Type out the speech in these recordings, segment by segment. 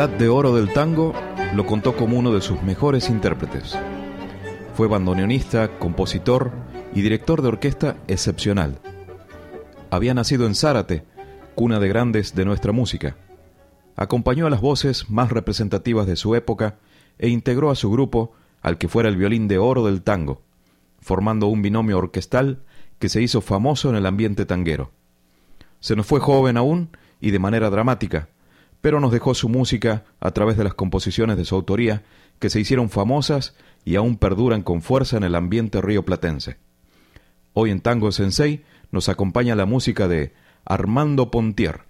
Edad de oro del tango lo contó como uno de sus mejores intérpretes. Fue bandoneonista, compositor y director de orquesta excepcional. Había nacido en Zárate, cuna de grandes de nuestra música. Acompañó a las voces más representativas de su época e integró a su grupo al que fuera el violín de oro del tango, formando un binomio orquestal que se hizo famoso en el ambiente tanguero. Se nos fue joven aún y de manera dramática, pero nos dejó su música a través de las composiciones de su autoría que se hicieron famosas y aún perduran con fuerza en el ambiente rioplatense. Hoy en Tango Sensei nos acompaña la música de Armando Pontier.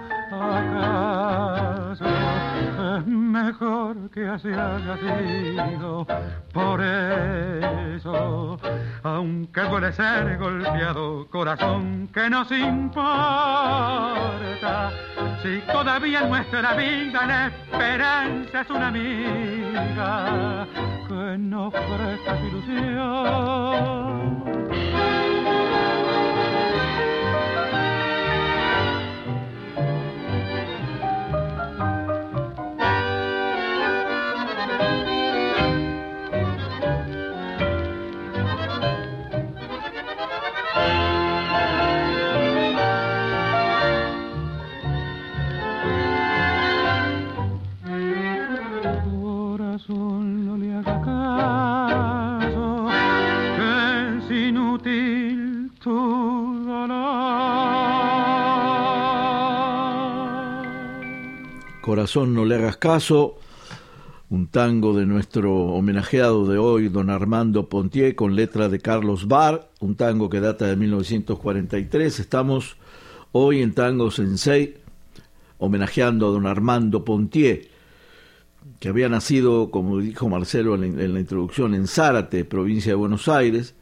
¿Acaso es mejor que así haya sido? Por eso, aunque puede ser golpeado, corazón que nos importa, si todavía nuestra vida la esperanza es una amiga que nos presta ilusión. No le hagas caso, un tango de nuestro homenajeado de hoy, don Armando Pontier, con letra de Carlos Barr, un tango que data de 1943. Estamos hoy en Tango Sensei homenajeando a don Armando Pontier. que había nacido, como dijo Marcelo en la, introducción, en Zárate, provincia de Buenos Aires.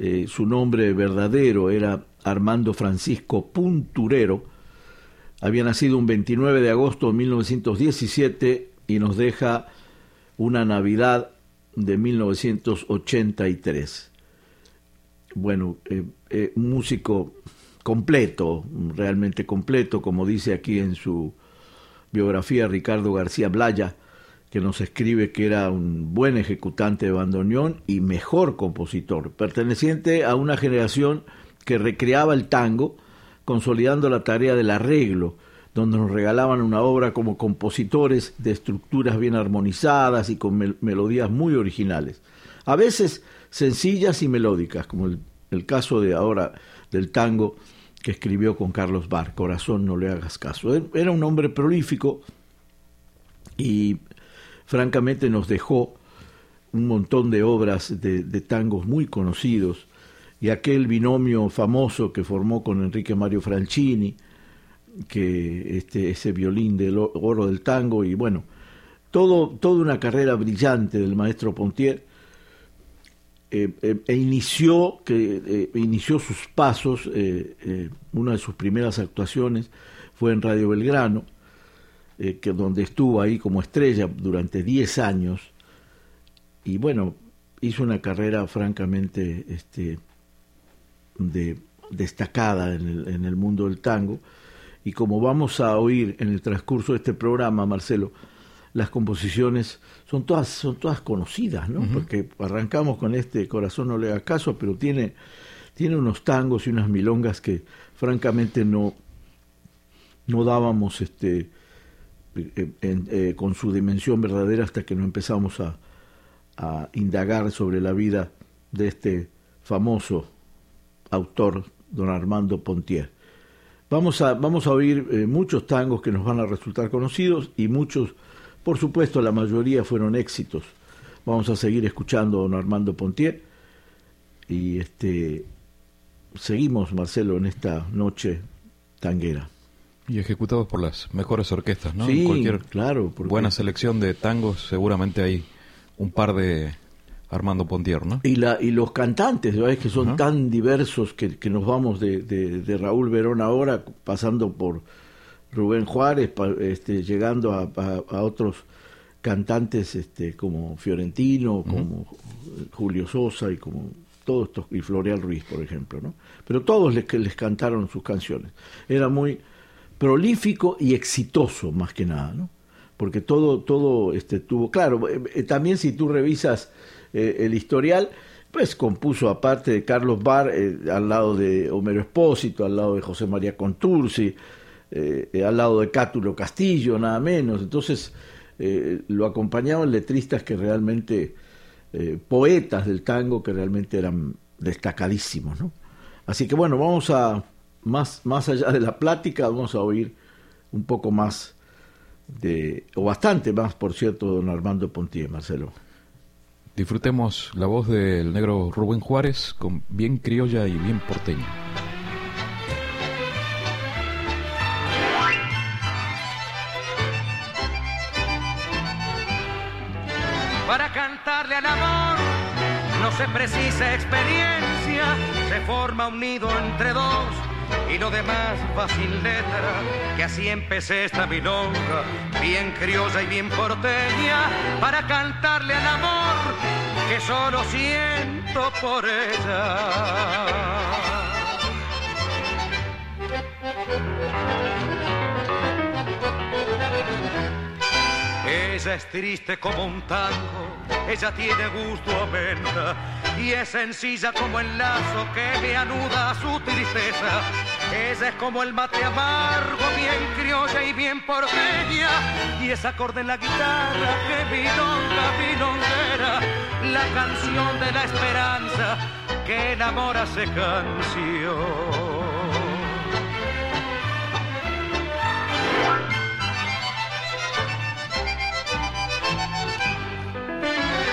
Eh, su nombre verdadero era Armando Francisco Punturero. Había nacido un 29 de agosto de 1917 y nos deja una Navidad de 1983. Bueno, eh, eh, un músico completo, realmente completo, como dice aquí en su biografía Ricardo García Blaya, que nos escribe que era un buen ejecutante de bandoneón y mejor compositor, perteneciente a una generación que recreaba el tango, consolidando la tarea del arreglo, donde nos regalaban una obra como compositores de estructuras bien armonizadas y con melodías muy originales, a veces sencillas y melódicas, como el, caso de ahora del tango que escribió con Carlos Bar, Corazón, no le hagas caso. Era un hombre prolífico y francamente nos dejó un montón de obras de, tangos muy conocidos y aquel binomio famoso que formó con Enrique Mario Franchini, que este, ese violín del oro del tango y bueno, todo, toda una carrera brillante del maestro Pontier eh, eh, e inició, que, eh, inició sus pasos, una de sus primeras actuaciones fue en Radio Belgrano, que donde estuvo ahí como estrella durante 10 años, y bueno, hizo una carrera francamente este, de, destacada en el, en el mundo del tango, y como vamos a oír en el transcurso de este programa, Marcelo, las composiciones son todas, son todas conocidas, ¿no? Porque arrancamos con este Corazón no le haga caso, pero tiene, tiene unos tangos y unas milongas que francamente no, no dábamos este, eh, eh, con su dimensión verdadera hasta que no empezamos a, a indagar sobre la vida de este famoso autor, don Armando Pontier. Vamos a, vamos a oír eh, muchos tangos que nos van a resultar conocidos y muchos por supuesto, la mayoría fueron éxitos. Vamos a seguir escuchando a don Armando Pontier y este seguimos, Marcelo, en esta noche tanguera. Y ejecutados por las mejores orquestas, ¿no? Sí, cualquier claro. Buena selección de tangos, seguramente hay un par de Armando Pontier, ¿no? Y, la, y los cantantes, ¿verdad? que son tan diversos que, que nos vamos de, de, de Raúl Verón ahora, pasando por Rubén Juárez, este, llegando a, a, otros cantantes este, como Fiorentino, como Julio Sosa y como todos estos, y Floreal Ruiz, por ejemplo, ¿no? Pero todos les, les cantaron sus canciones. Era muy prolífico y exitoso, más que nada, ¿no? Porque todo, todo este, tuvo, claro, eh, eh, también si tú revisas eh, el historial, pues compuso aparte de Carlos Barr, al lado de Homero Espósito, al lado de José María Contursi, eh, al lado de Cátulo Castillo, nada menos. Entonces eh, lo acompañaban letristas que realmente, eh, poetas del tango que realmente eran destacadísimos. ¿no? Así que bueno, vamos a, más, más allá de la plática, vamos a oír un poco más de, o bastante más, por cierto, don Armando Pontier, Marcelo. Disfrutemos la voz del negro Rubén Juárez con bien criolla y bien porteña. al amor no se precisa experiencia, se forma un nido entre dos y lo demás fácil letra, que así empecé esta milonga, bien criosa y bien porteña, para cantarle al amor que solo siento por ella. Ella es triste como un tango, ella tiene gusto a venta y es sencilla como el lazo que me anuda a su tristeza. Ella es como el mate amargo, bien criolla y bien porteña y es acorde en la guitarra que milonga, milonguera, la canción de la esperanza que enamora se canción.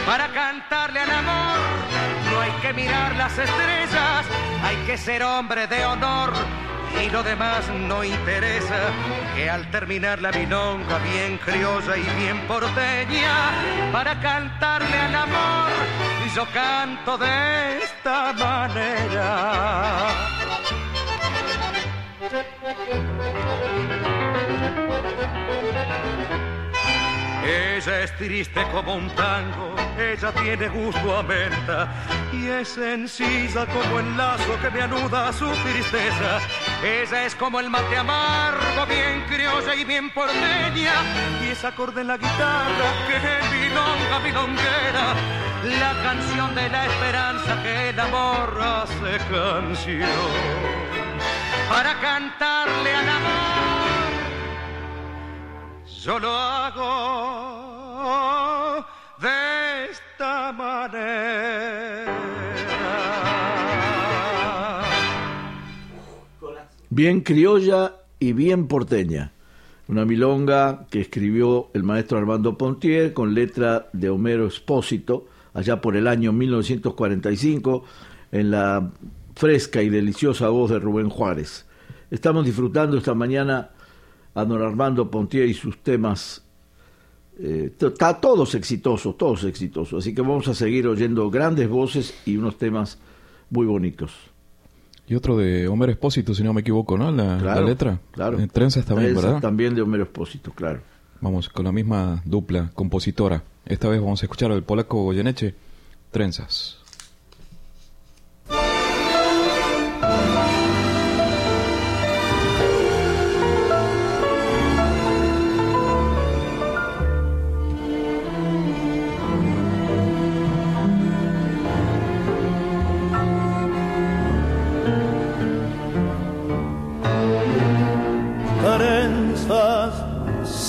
Para cantarle al amor no hay que mirar las estrellas, hay que ser hombre de honor y lo demás no interesa, que al terminar la milonga bien criolla y bien porteña, para cantarle al amor, yo canto de esta manera. Ella es triste como un tango, ella tiene gusto a menta y es sencilla como el lazo que me anuda a su tristeza. Ella es como el mate amargo, bien criolla y bien porteña y es acorde en la guitarra que es milonga, milonguera. La canción de la esperanza que el amor hace canción para cantarle al amor yo lo hago de esta manera. Bien criolla y bien porteña. Una milonga que escribió el maestro Armando Pontier con letra de Homero Expósito allá por el año 1945 en la fresca y deliciosa voz de Rubén Juárez. Estamos disfrutando esta mañana a don Armando Pontier y sus temas. Eh, está todos exitosos, todos exitosos. Así que vamos a seguir oyendo grandes voces y unos temas muy bonitos. Y otro de Homero Espósito, si no me equivoco, ¿no? La, Claro, la letra. claro. Eh, Trenzas también, Trenzas ¿verdad? También de Homero Expósito, claro. Vamos con la misma dupla compositora. Esta vez vamos a escuchar al polaco Goyeneche, trenzas,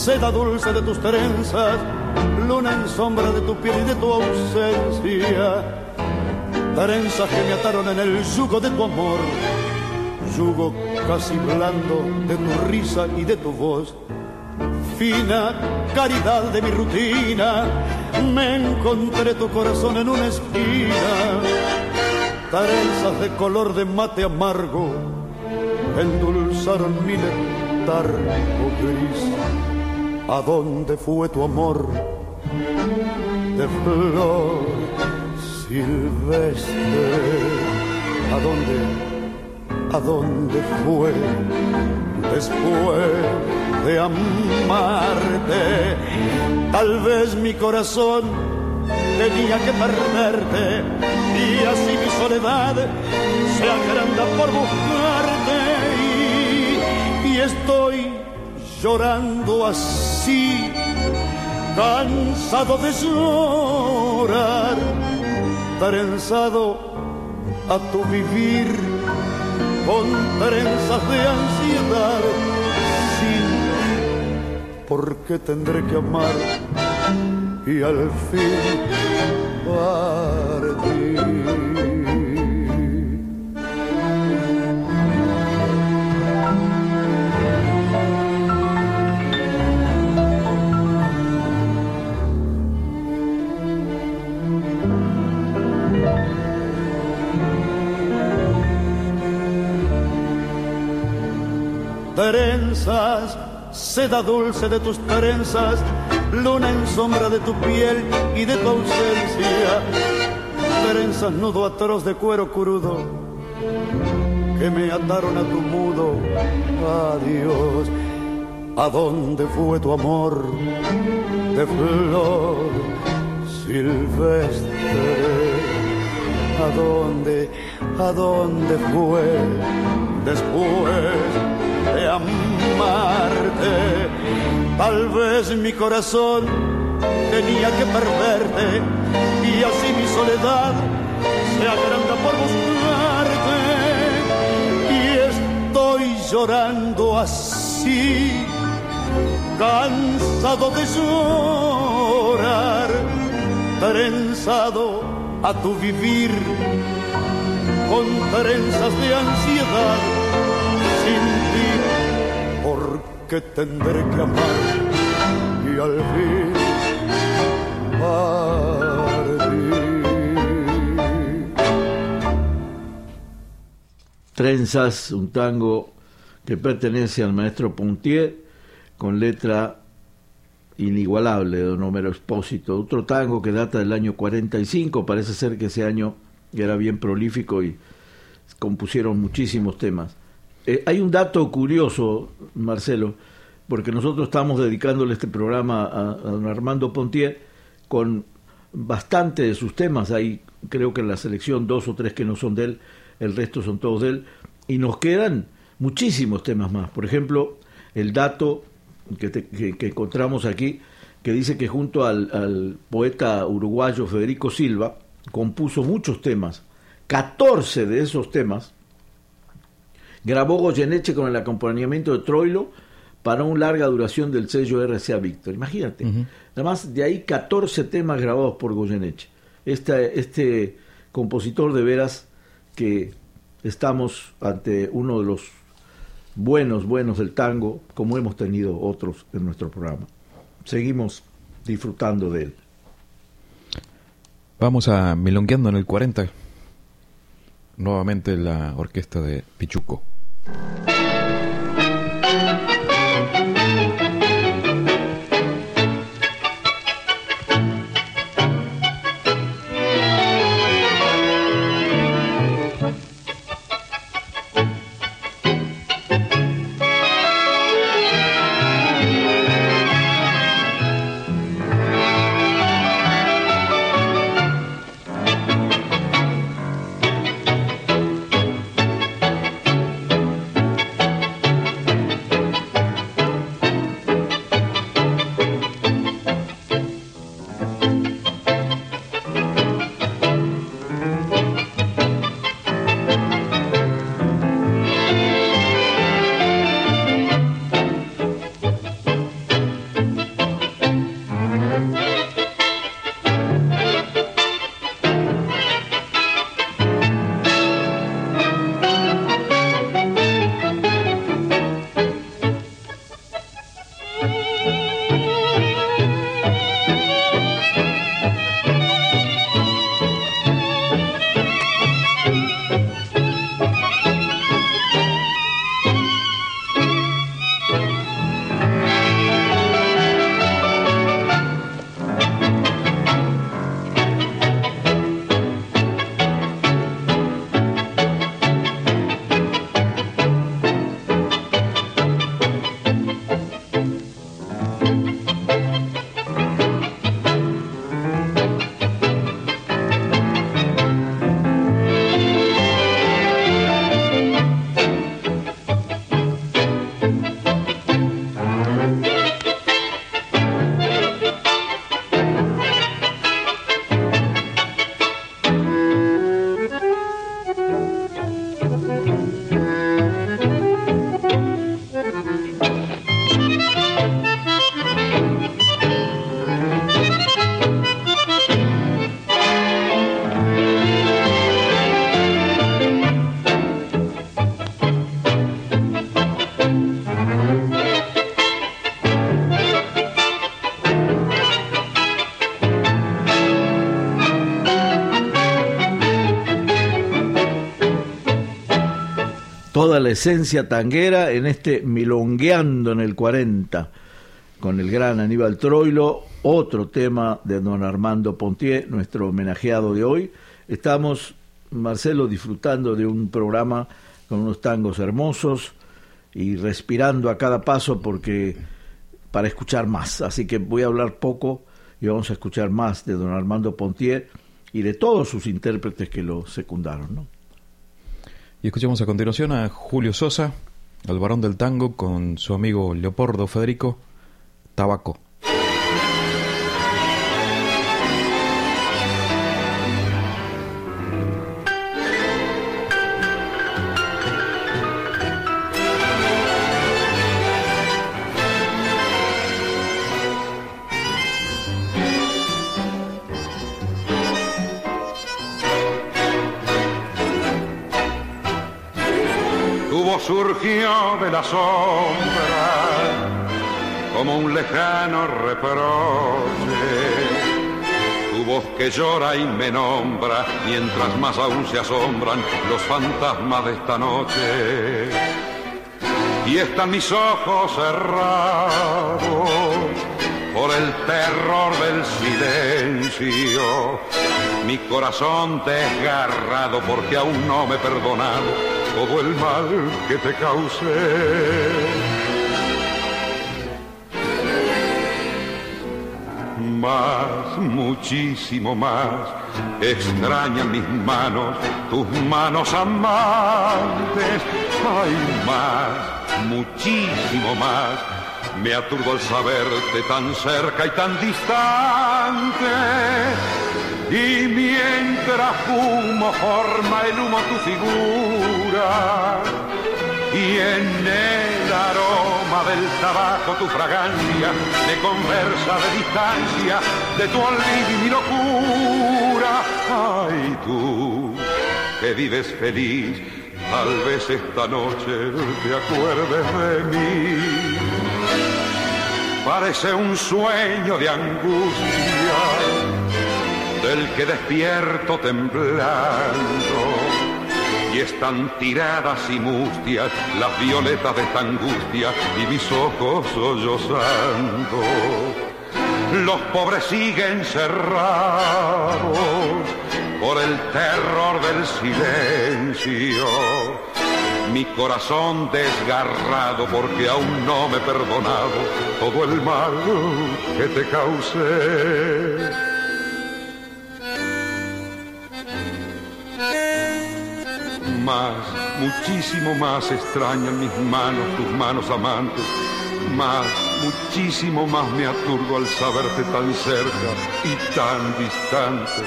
seda dulce de tus trenzas, luna en sombra de tu piel y de tu ausencia, trenzas que me ataron en el yugo de tu amor, yugo casi blando de tu risa y de tu voz, fina caridad de mi rutina, me encontré tu corazón en una esquina, trenzas de color de mate amargo, endulzaron mi letargo gris. ¿A dónde fue tu amor de flor silvestre? ¿A dónde, a dónde fue después de amarte? Tal vez mi corazón tenía que perderte y así mi soledad se agranda por buscarte y, y estoy llorando así, cansado de llorar, trenzado a tu vivir con trenzas de ansiedad, sin por qué tendré que amar y al fin partir. Trenzas, seda dulce de tus trenzas, luna en sombra de tu piel y de tu ausencia. Trenzas, nudo atroz de cuero crudo, que me ataron a tu mudo adiós. ¿A dónde fue tu amor de flor silvestre? ¿A dónde, a dónde fue después de amarte? Tal vez mi corazón tenía que perderte y así mi soledad se agranda por buscarte y estoy llorando así, cansado de llorar, trenzado a tu vivir con trenzas de ansiedad sin porque tendré que amar y al fin. Trenzas, un tango que pertenece al maestro Pontier, con letra inigualable de don Homero Expósito. Otro tango que data del año 45, parece ser que ese año era bien prolífico y compusieron muchísimos temas. Eh, hay un dato curioso, Marcelo, porque nosotros estamos dedicándole este programa a, don Armando Pontier con bastante de sus temas. Hay, creo que en la selección, dos o tres que no son de él, el resto son todos de él. Y nos quedan muchísimos temas más. Por ejemplo, el dato que, que, encontramos aquí, que dice que junto al, al, poeta uruguayo Federico Silva, compuso muchos temas. 14 de esos temas grabó Goyeneche con el acompañamiento de Troilo para una larga duración del sello RCA Víctor. Imagínate. Uh -huh. Además, de ahí 14 temas grabados por Goyeneche. Este, este compositor de veras que estamos ante uno de los buenos, buenos del tango, como hemos tenido otros en nuestro programa. Seguimos disfrutando de él. Vamos a Milongueando en el 40. Nuevamente la orquesta de Pichuco. Esencia tanguera en este Milongueando en el 40, con el gran Aníbal Troilo, otro tema de don Armando Pontier, nuestro homenajeado de hoy. Estamos, Marcelo, disfrutando de un programa con unos tangos hermosos y respirando a cada paso porque para escuchar más. Así que voy a hablar poco y vamos a escuchar más de don Armando Pontier y de todos sus intérpretes que lo secundaron, ¿no? Y escuchamos a continuación a Julio Sosa, el varón del tango, con su amigo Leopoldo Federico, Tabaco. De la sombra como un lejano reproche. Tu voz que llora y me nombra, mientras más aún se asombran los fantasmas de esta noche. y están mis ojos cerrados por el terror del silencio. Mi corazón desgarrado porque aún no me he todo el mal que te causé. más, muchísimo más. Extrañan mis manos, tus manos amantes. Hay más, muchísimo más. Me aturdo al saberte tan cerca y tan distante. Y mientras humo forma el humo tu figura y en el aroma del tabaco tu fragancia me conversa de distancia de tu olvido y mi locura. Ay tú, que vives feliz, tal vez esta noche te acuerdes de mí. Parece un sueño de angustia del que despierto temblando y están tiradas y mustias las violetas de esta angustia y mis ojos sollozando. Los pobres siguen cerrados por el terror del silencio. Mi corazón desgarrado porque aún no me he perdonado todo el mal que te causé. Más, muchísimo más extrañan mis manos, tus manos amantes. Más, muchísimo más me aturdo al saberte tan cerca y tan distante.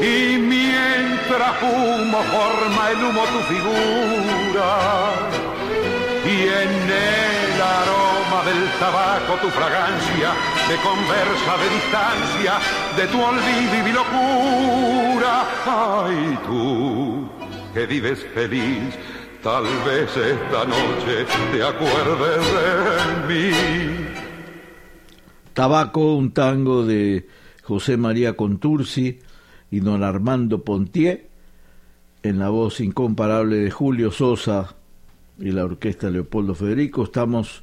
Y mientras humo forma el humo tu figura y en el aroma del tabaco tu fragancia me conversa de distancia de tu olvido y locura. Ay, tú que vives feliz, tal vez esta noche te acuerdes de mí. Tabaco, un tango de José María Contursi y don Armando Pontier, en la voz incomparable de Julio Sosa y la orquesta Leopoldo Federico. Estamos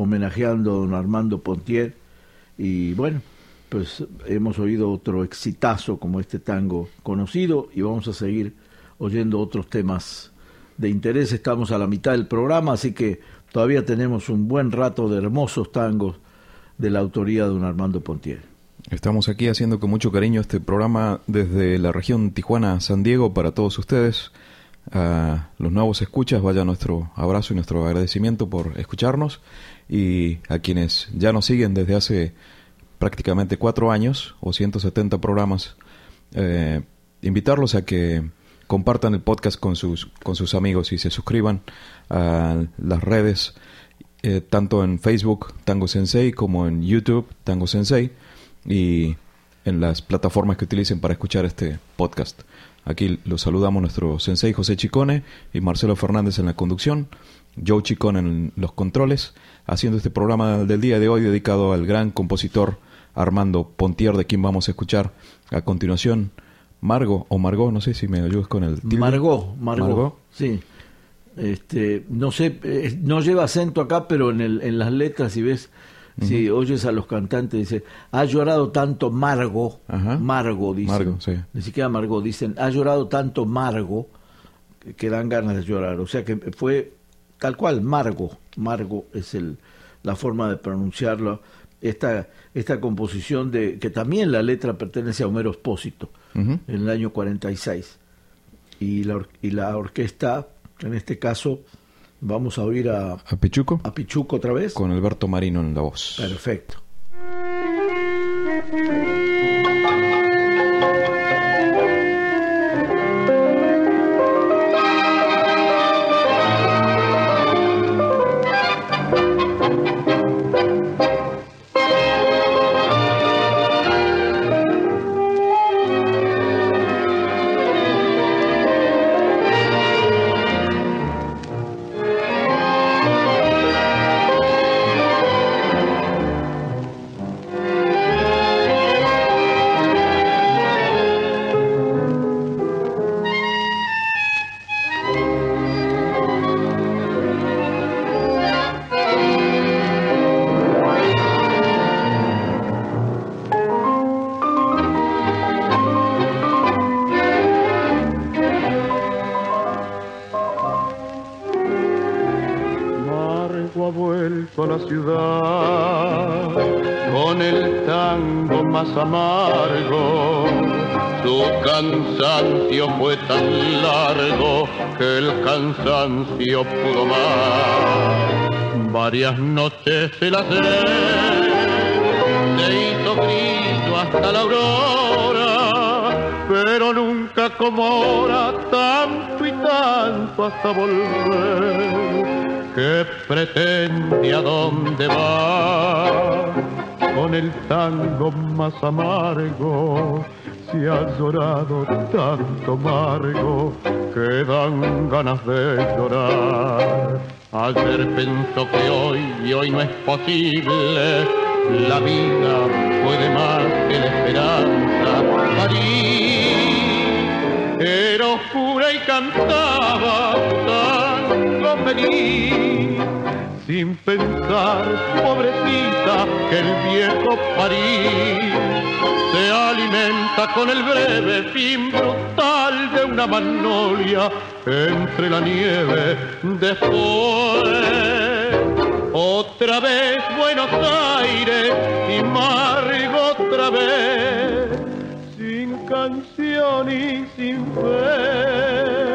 homenajeando a don Armando Pontier y bueno, pues hemos oído otro exitazo como este tango conocido y vamos a seguir oyendo otros temas de interés. Estamos a la mitad del programa, así que todavía tenemos un buen rato de hermosos tangos de la autoría de don Armando Pontier. Estamos aquí haciendo con mucho cariño este programa desde la región Tijuana-San Diego para todos ustedes. A los nuevos escuchas, vaya nuestro abrazo y nuestro agradecimiento por escucharnos. Y a quienes ya nos siguen desde hace prácticamente cuatro años o 170 programas, eh, invitarlos a que compartan el podcast con sus, con sus amigos y se suscriban a las redes, eh, tanto en Facebook Tango Sensei como en YouTube Tango Sensei y en las plataformas que utilicen para escuchar este podcast. Aquí los saludamos nuestro sensei José Chicone y Marcelo Fernández en la conducción, Joe Chicone en los controles, haciendo este programa del día de hoy dedicado al gran compositor Armando Pontier, de quien vamos a escuchar a continuación. Margo o Margot, no sé si me ayudas con el tilde. Margot, Margot, sí. Este, no sé, no lleva acento acá, pero en, el, en las letras, si ves, si oyes a los cantantes, dice, ha llorado tanto Margo, Margo, dice. Margo, sí. Ni siquiera Margot, dicen, ha llorado tanto Margo, que, dan ganas de llorar. O sea que fue tal cual, Margo, Margo es el, la forma de pronunciarlo. Esta, esta composición de que también la letra pertenece a Homero Espósito en el año 46 y la, y la orquesta en este caso vamos a oír a, a Pichuco a Pichuco otra vez. Con Alberto Marino en la voz. Perfecto noches se la se hizo hasta la aurora, pero nunca como ahora, tanto y tanto hasta volver ¿Qué pretende a dónde va? Con el tango más amargo, si has llorado tanto amargo, que dan ganas de llorar. Ayer pensó que hoy y hoy no es posible, la vida puede más que la esperanza. París era oscura y cantaba tango feliz sin pensar, pobrecita, que el viejo París se alimenta con el breve fin magnolia entre la nieve. Después, otra vez Buenos Aires y Margo otra vez, sin canción y sin fe.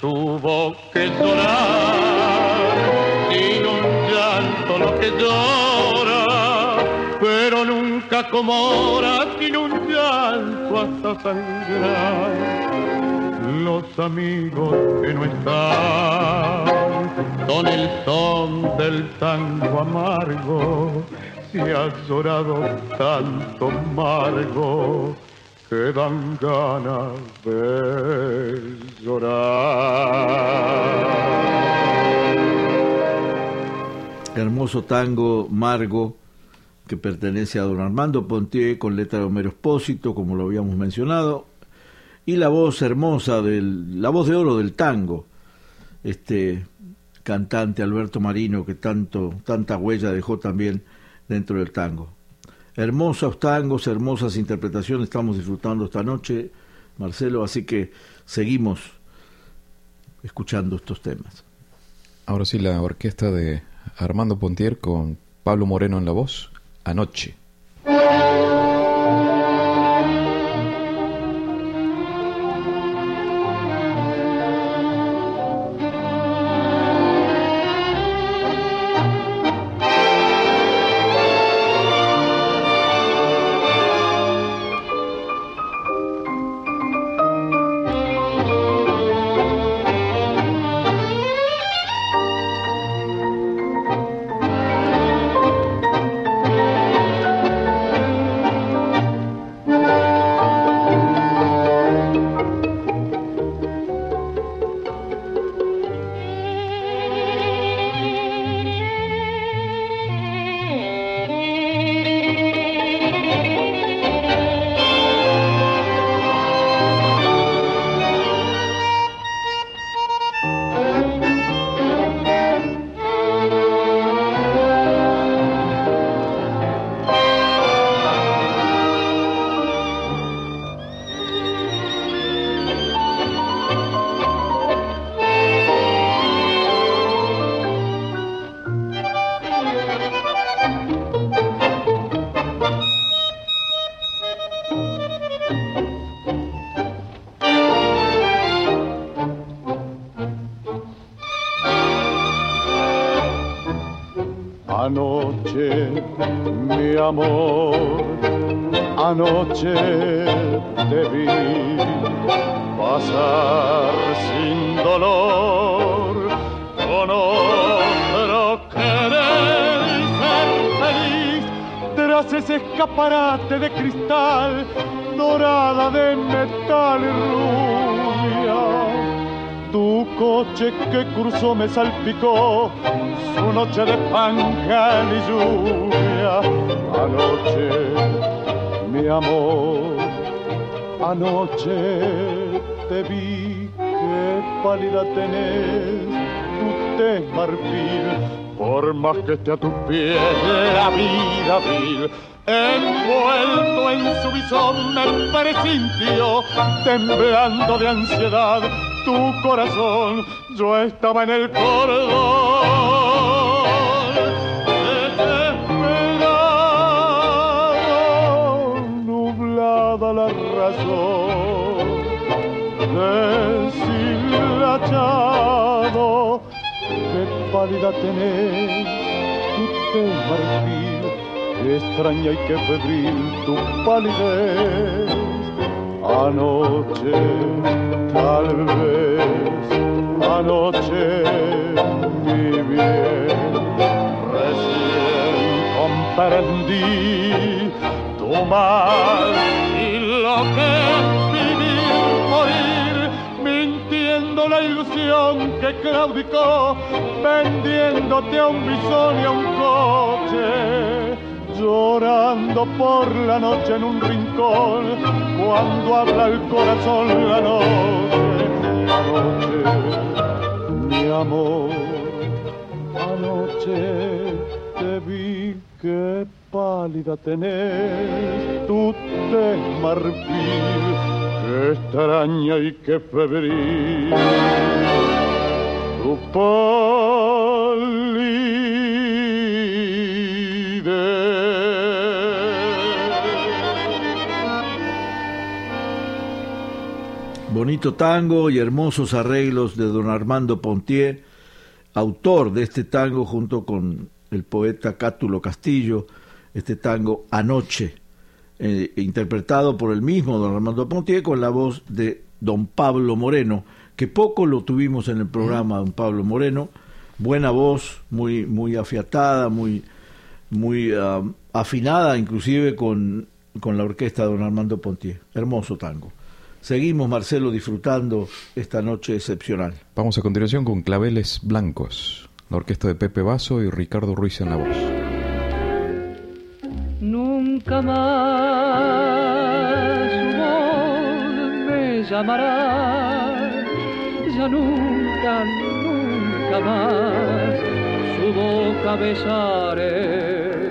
Tuvo que llorar, sin un llanto lo que llora, pero nunca como ahora, sin un llanto hasta sangrar. Los amigos que no están son el son del tango amargo, si has llorado tanto amargo que dan ganas de llorar. Hermoso tango Margo que pertenece a don Armando Pontier con letra de Homero Espósito, como lo habíamos mencionado, y la voz hermosa del la voz de oro del tango, este cantante Alberto Marino que tanto tanta huella dejó también dentro del tango. Hermosos tangos, hermosas interpretaciones estamos disfrutando esta noche, Marcelo, así que seguimos escuchando estos temas. Ahora sí, la orquesta de Armando Pontier con Pablo Moreno en la voz, anoche. Dolor con otro querer ser feliz tras ese escaparate de cristal dorada de metal y rubia tu coche que cruzó me salpicó su noche de pancal y lluvia anoche mi amor. Anoche te vi, pálida tenés, tu tez marfil, por más que esté a tus pies la vida vil. Envuelto en su visón me presintió, temblando de ansiedad, tu corazón, yo estaba en el cordón. Pálida tenés, tu marfil, extraña y qué febril tu palidez. Anoche, tal vez, anoche, mi bien, recién comprendí tu mal y lo que vivir, morir, mintiendo la ilusión que claudicó, vendiéndote a un bisón y a un coche llorando por la noche en un rincón, cuando habla el corazón la noche, anoche, mi amor, anoche te vi que pálida tenés tu tez marfil, que extraña y que febril, tu Bonito tango y hermosos arreglos de don Armando Pontier, autor de este tango junto con el poeta Cátulo Castillo, este tango Anoche, eh, interpretado por el mismo don Armando Pontier con la voz de don Pablo Moreno, que poco lo tuvimos en el programa, don Pablo Moreno, buena voz, muy, muy afiatada, muy, muy ah, afinada inclusive con, con la orquesta de don Armando Pontier. Hermoso tango. Seguimos, Marcelo, disfrutando esta noche excepcional. Vamos a continuación con Claveles Blancos, la orquesta de Pepe Basso y Ricardo Ruiz en la voz. Nunca más su voz me llamará, ya nunca, nunca más su boca besaré.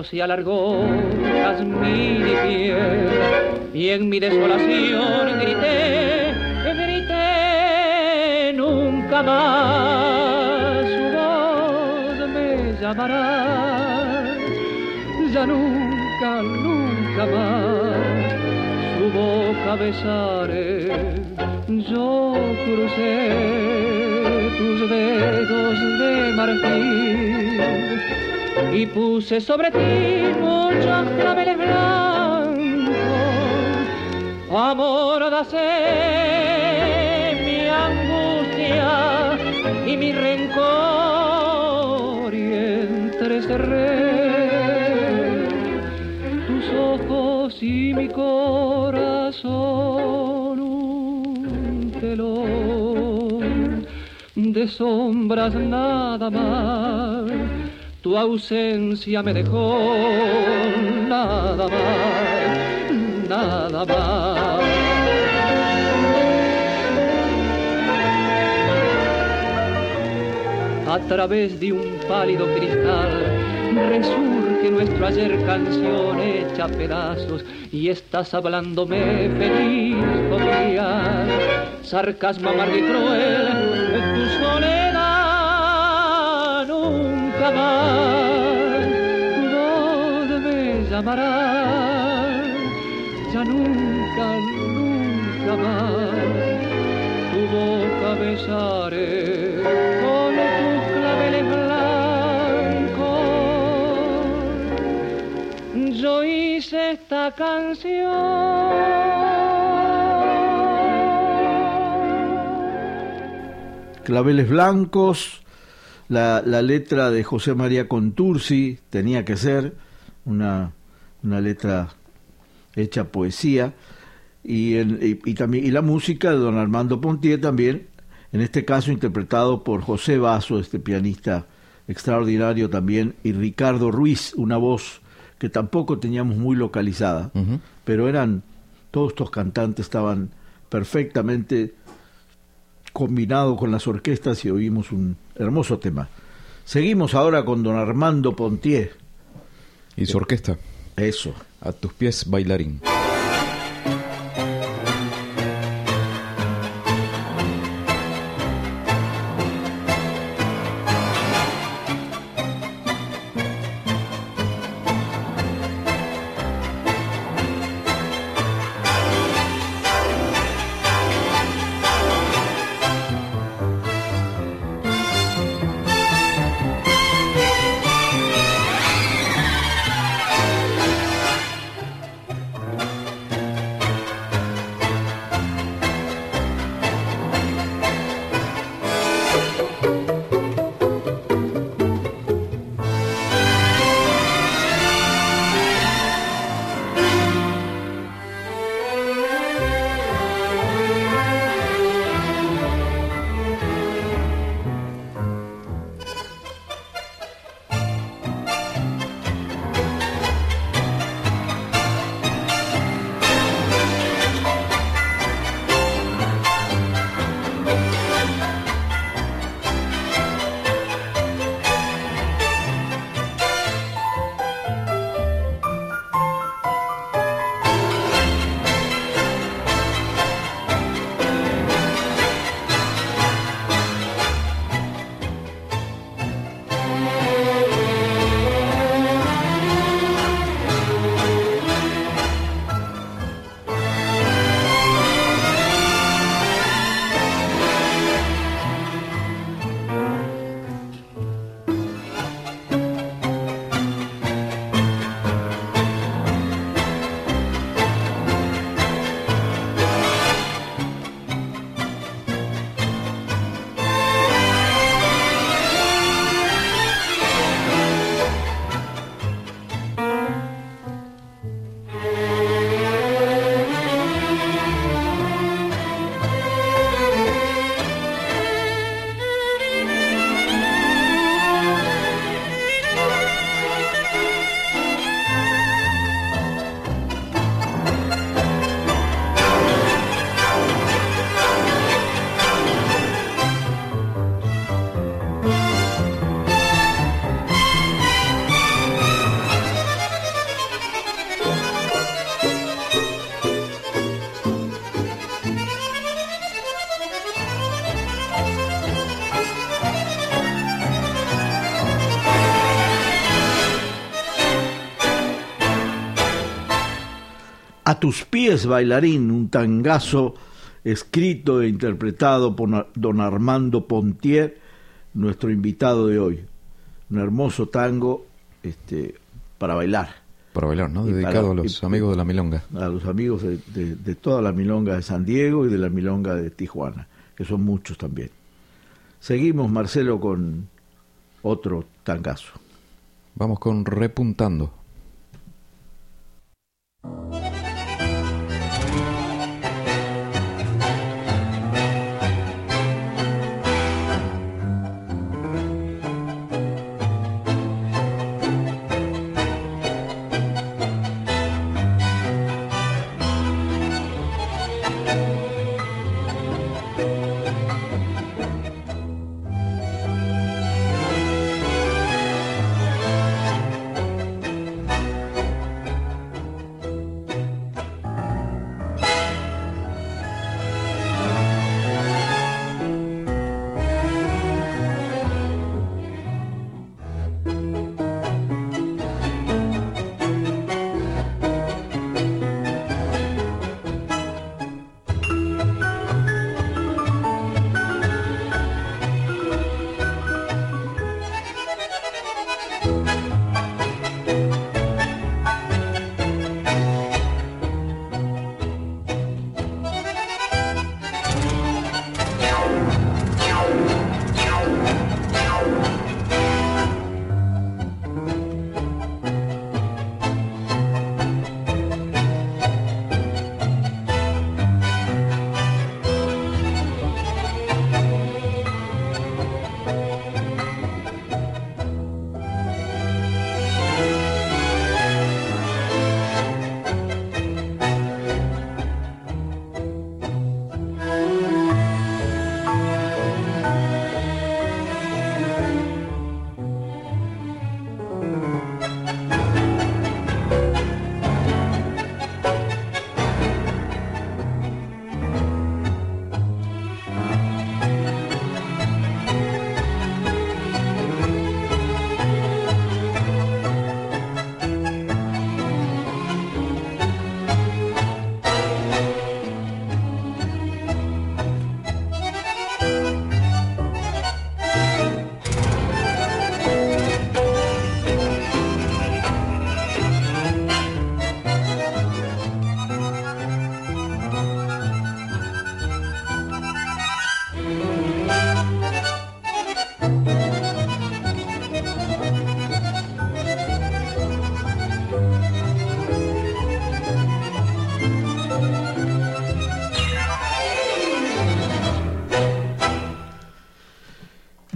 Mano se alargó, jazmín y piel, y en mi desolación grité, grité, nunca más su voz me llamará ya nunca, nunca más su boca besaré. Yo crucé tus dedos de marfil y puse sobre ti muchos claveles blancos. Amor, dase mi angustia y mi rencor y entre cerré y mi corazón un telón de sombras nada más. Tu ausencia me dejó nada más, nada más. A través de un pálido cristal resurge nuestro ayer canción hecha pedazos y estás hablándome feliz jovial sarcasmo amargo soledad nunca más tu amarás, ya nunca, nunca más tu boca besaré con tus claveles blancos. Yo hice esta canción. Claveles Blancos, la, letra de José María Contursi, tenía que ser una, una letra hecha poesía, y, y, también, y la música de don Armando Pontier también, en este caso interpretado por José Vaso, este pianista extraordinario también, y Ricardo Ruiz, una voz que tampoco teníamos muy localizada, pero eran, todos estos cantantes estaban perfectamente combinado con las orquestas y oímos un hermoso tema. Seguimos ahora con don Armando Pontier. Y su orquesta. Eso. A tus pies, bailarín. Tus pies, bailarín, un tangazo escrito e interpretado por don Armando Pontier, nuestro invitado de hoy. Un hermoso tango este, para bailar. Para bailar, ¿no? Dedicado a los amigos de la Milonga. A los amigos de, de toda la Milonga de San Diego y de la Milonga de Tijuana, que son muchos también. Seguimos, Marcelo, con otro tangazo. Vamos con Repuntando.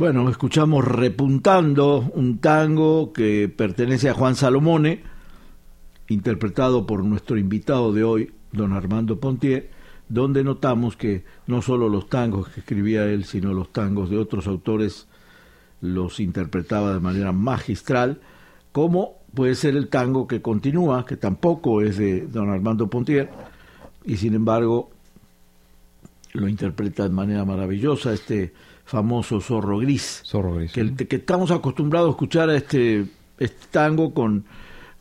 Bueno, escuchamos Repuntando, un tango que pertenece a Juan Salomone, interpretado por nuestro invitado de hoy, don Armando Pontier, donde notamos que no solo los tangos que escribía él, sino los tangos de otros autores los interpretaba de manera magistral, como puede ser el tango que continúa, que tampoco es de don Armando Pontier, y sin embargo lo interpreta de manera maravillosa este famoso Zorro Gris. Zorro Gris. Que, que estamos acostumbrados a escuchar a este, este tango con,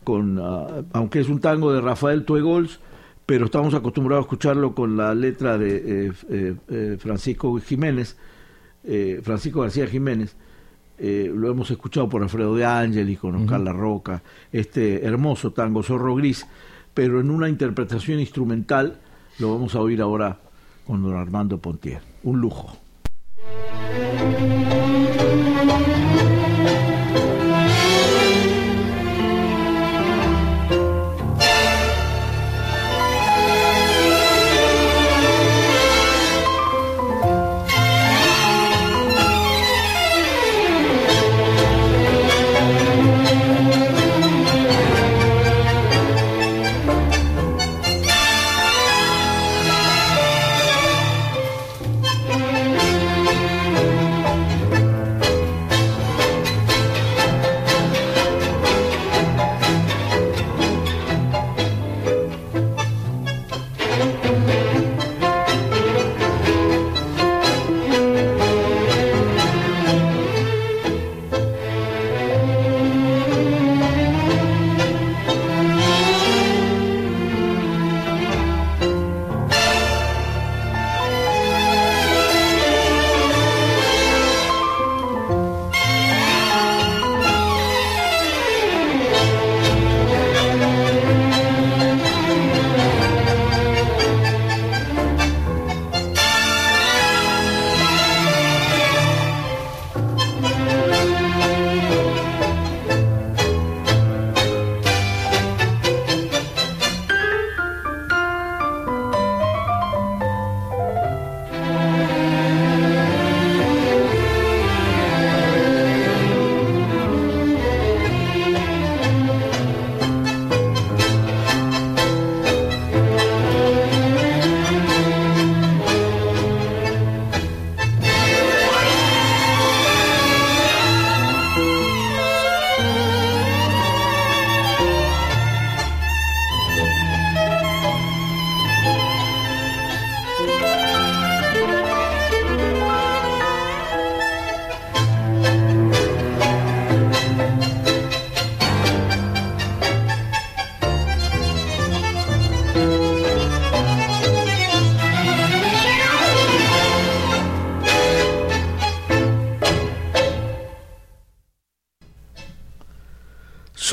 con uh, aunque es un tango de Rafael Tuegols, pero estamos acostumbrados a escucharlo con la letra de eh, eh, eh, Francisco Jiménez, Francisco García Jiménez. Lo hemos escuchado por Alfredo de Ángel con Oscar uh -huh. La Roca, este hermoso tango Zorro Gris, pero en una interpretación instrumental lo vamos a oír ahora con don Armando Pontier. Un lujo. Thank you.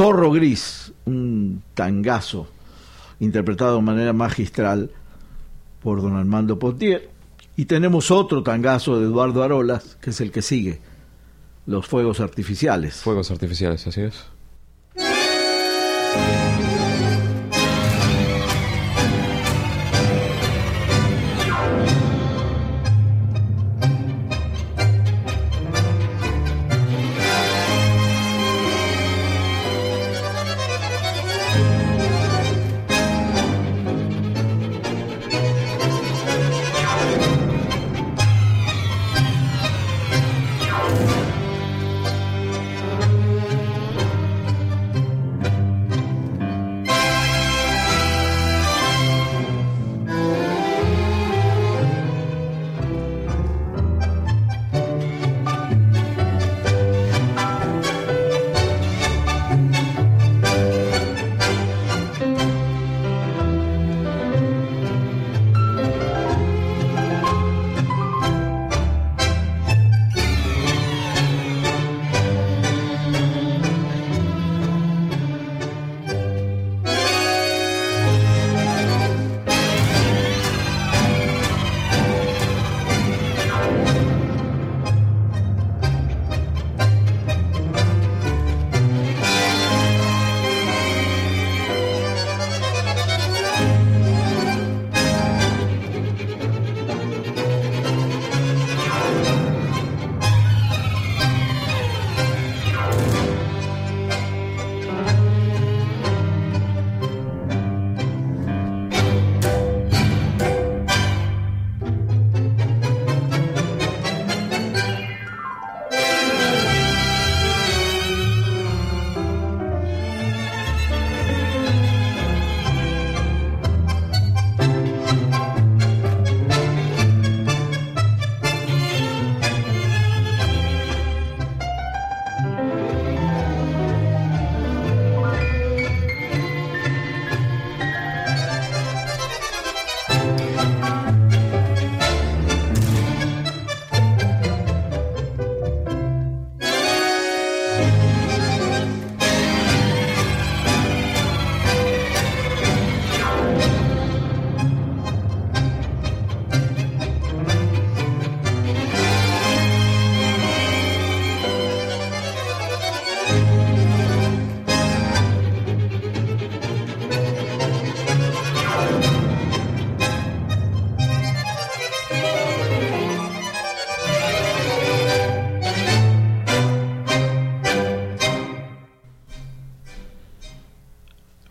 Zorro Gris, un tangazo interpretado de manera magistral por don Armando Pontier. Y tenemos otro tangazo de Eduardo Arolas, que es el que sigue, Los Fuegos Artificiales. Fuegos Artificiales, así es.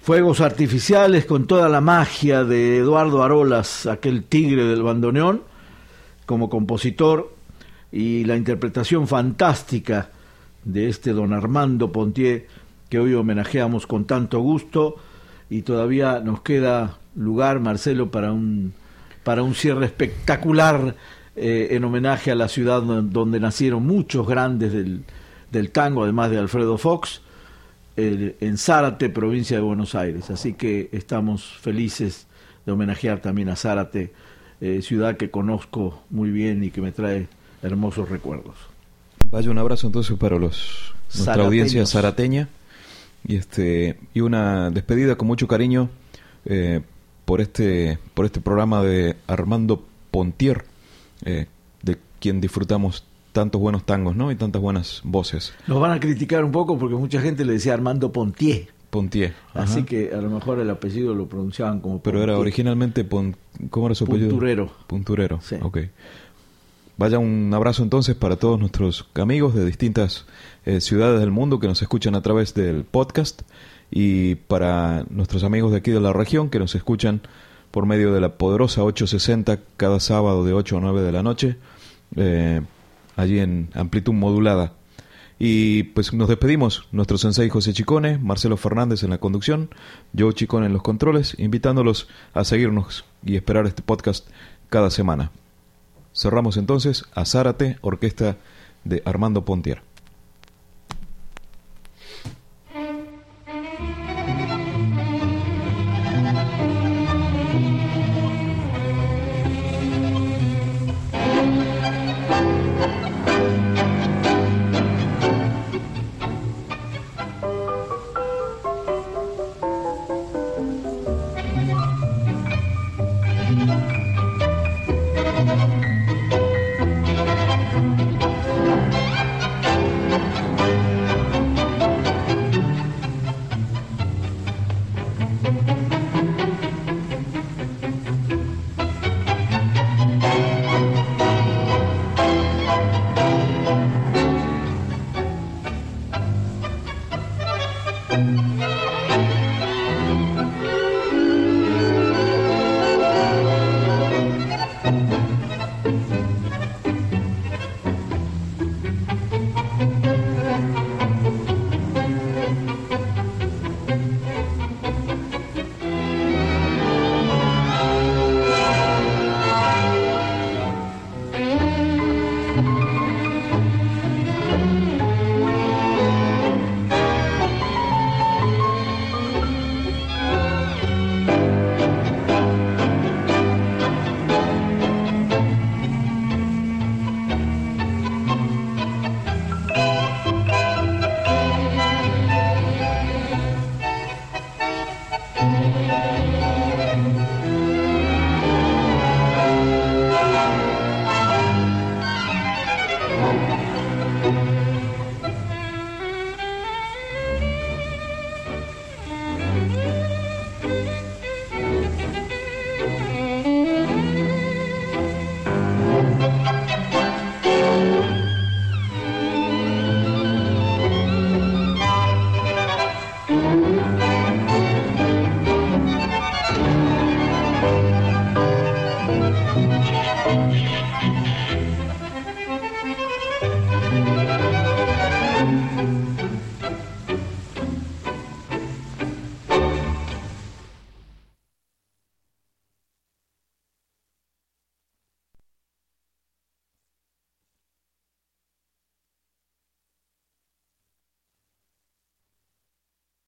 Fuegos artificiales con toda la magia de Eduardo Arolas, aquel tigre del bandoneón, como compositor, y la interpretación fantástica de este don Armando Pontier, que hoy homenajeamos con tanto gusto, y todavía nos queda lugar, Marcelo, para un, para un cierre espectacular eh, en homenaje a la ciudad donde nacieron muchos grandes del, del tango, además de Alfredo Fox, en Zárate, provincia de Buenos Aires. Así que estamos felices de homenajear también a Zárate, eh, ciudad que conozco muy bien y que me trae hermosos recuerdos. Vaya un abrazo entonces para los nuestra audiencia zarateña y este y una despedida con mucho cariño eh, por este por este programa de Armando Pontier eh, de quien disfrutamos tantos buenos tangos, ¿no? Y tantas buenas voces. Nos van a criticar un poco porque mucha gente le decía Armando Pontier. Pontier. Así que a lo mejor el apellido lo pronunciaban como Pero era originalmente Pon, ¿cómo era su apellido? Punturero. Punturero. Sí. Ok. Vaya un abrazo entonces para todos nuestros amigos de distintas eh, ciudades del mundo que nos escuchan a través del podcast y para nuestros amigos de aquí de la región que nos escuchan por medio de la poderosa 860 cada sábado de 8 a 9 de la noche. Eh, allí en amplitud modulada. Y pues nos despedimos, nuestro sensei José Chicone, Marcelo Fernández en la conducción, yo Chicone en los controles, invitándolos a seguirnos y esperar este podcast cada semana. Cerramos entonces a Zárate, orquesta de Armando Pontier.